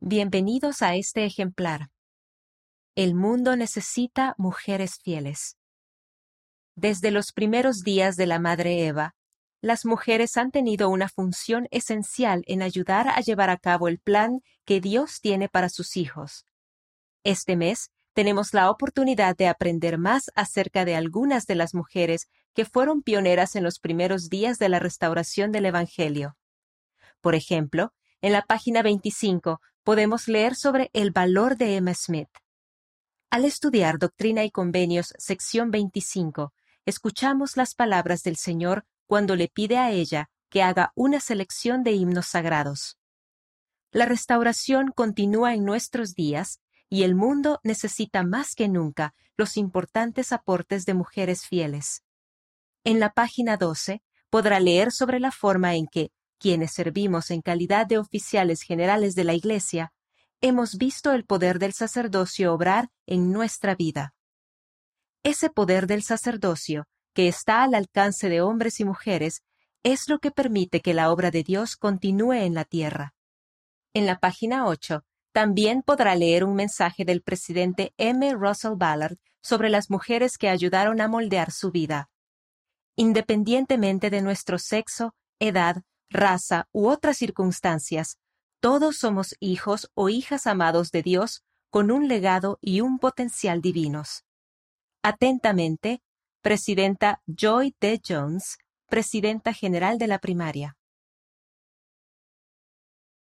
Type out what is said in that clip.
Bienvenidos a este ejemplar. El mundo necesita mujeres fieles. Desde los primeros días de la Madre Eva, las mujeres han tenido una función esencial en ayudar a llevar a cabo el plan que Dios tiene para sus hijos. Este mes tenemos la oportunidad de aprender más acerca de algunas de las mujeres que fueron pioneras en los primeros días de la restauración del Evangelio. Por ejemplo, en la página 25 podemos leer sobre el valor de Emma Smith. Al estudiar Doctrina y Convenios, sección 25, escuchamos las palabras del Señor cuando le pide a ella que haga una selección de himnos sagrados. La restauración continúa en nuestros días y el mundo necesita más que nunca los importantes aportes de mujeres fieles. En la página 12 podrá leer sobre la forma en que, quienes servimos en calidad de oficiales generales de la Iglesia, hemos visto el poder del sacerdocio obrar en nuestra vida. Ese poder del sacerdocio, que está al alcance de hombres y mujeres, es lo que permite que la obra de Dios continúe en la tierra. En la página 8 también podrá leer un mensaje del presidente M. Russell Ballard sobre las mujeres que ayudaron a moldear su vida. Independientemente de nuestro sexo, edad, raza u otras circunstancias, todos somos hijos o hijas amados de Dios con un legado y un potencial divinos. Atentamente, Presidenta Joy D. Jones, Presidenta General de la Primaria.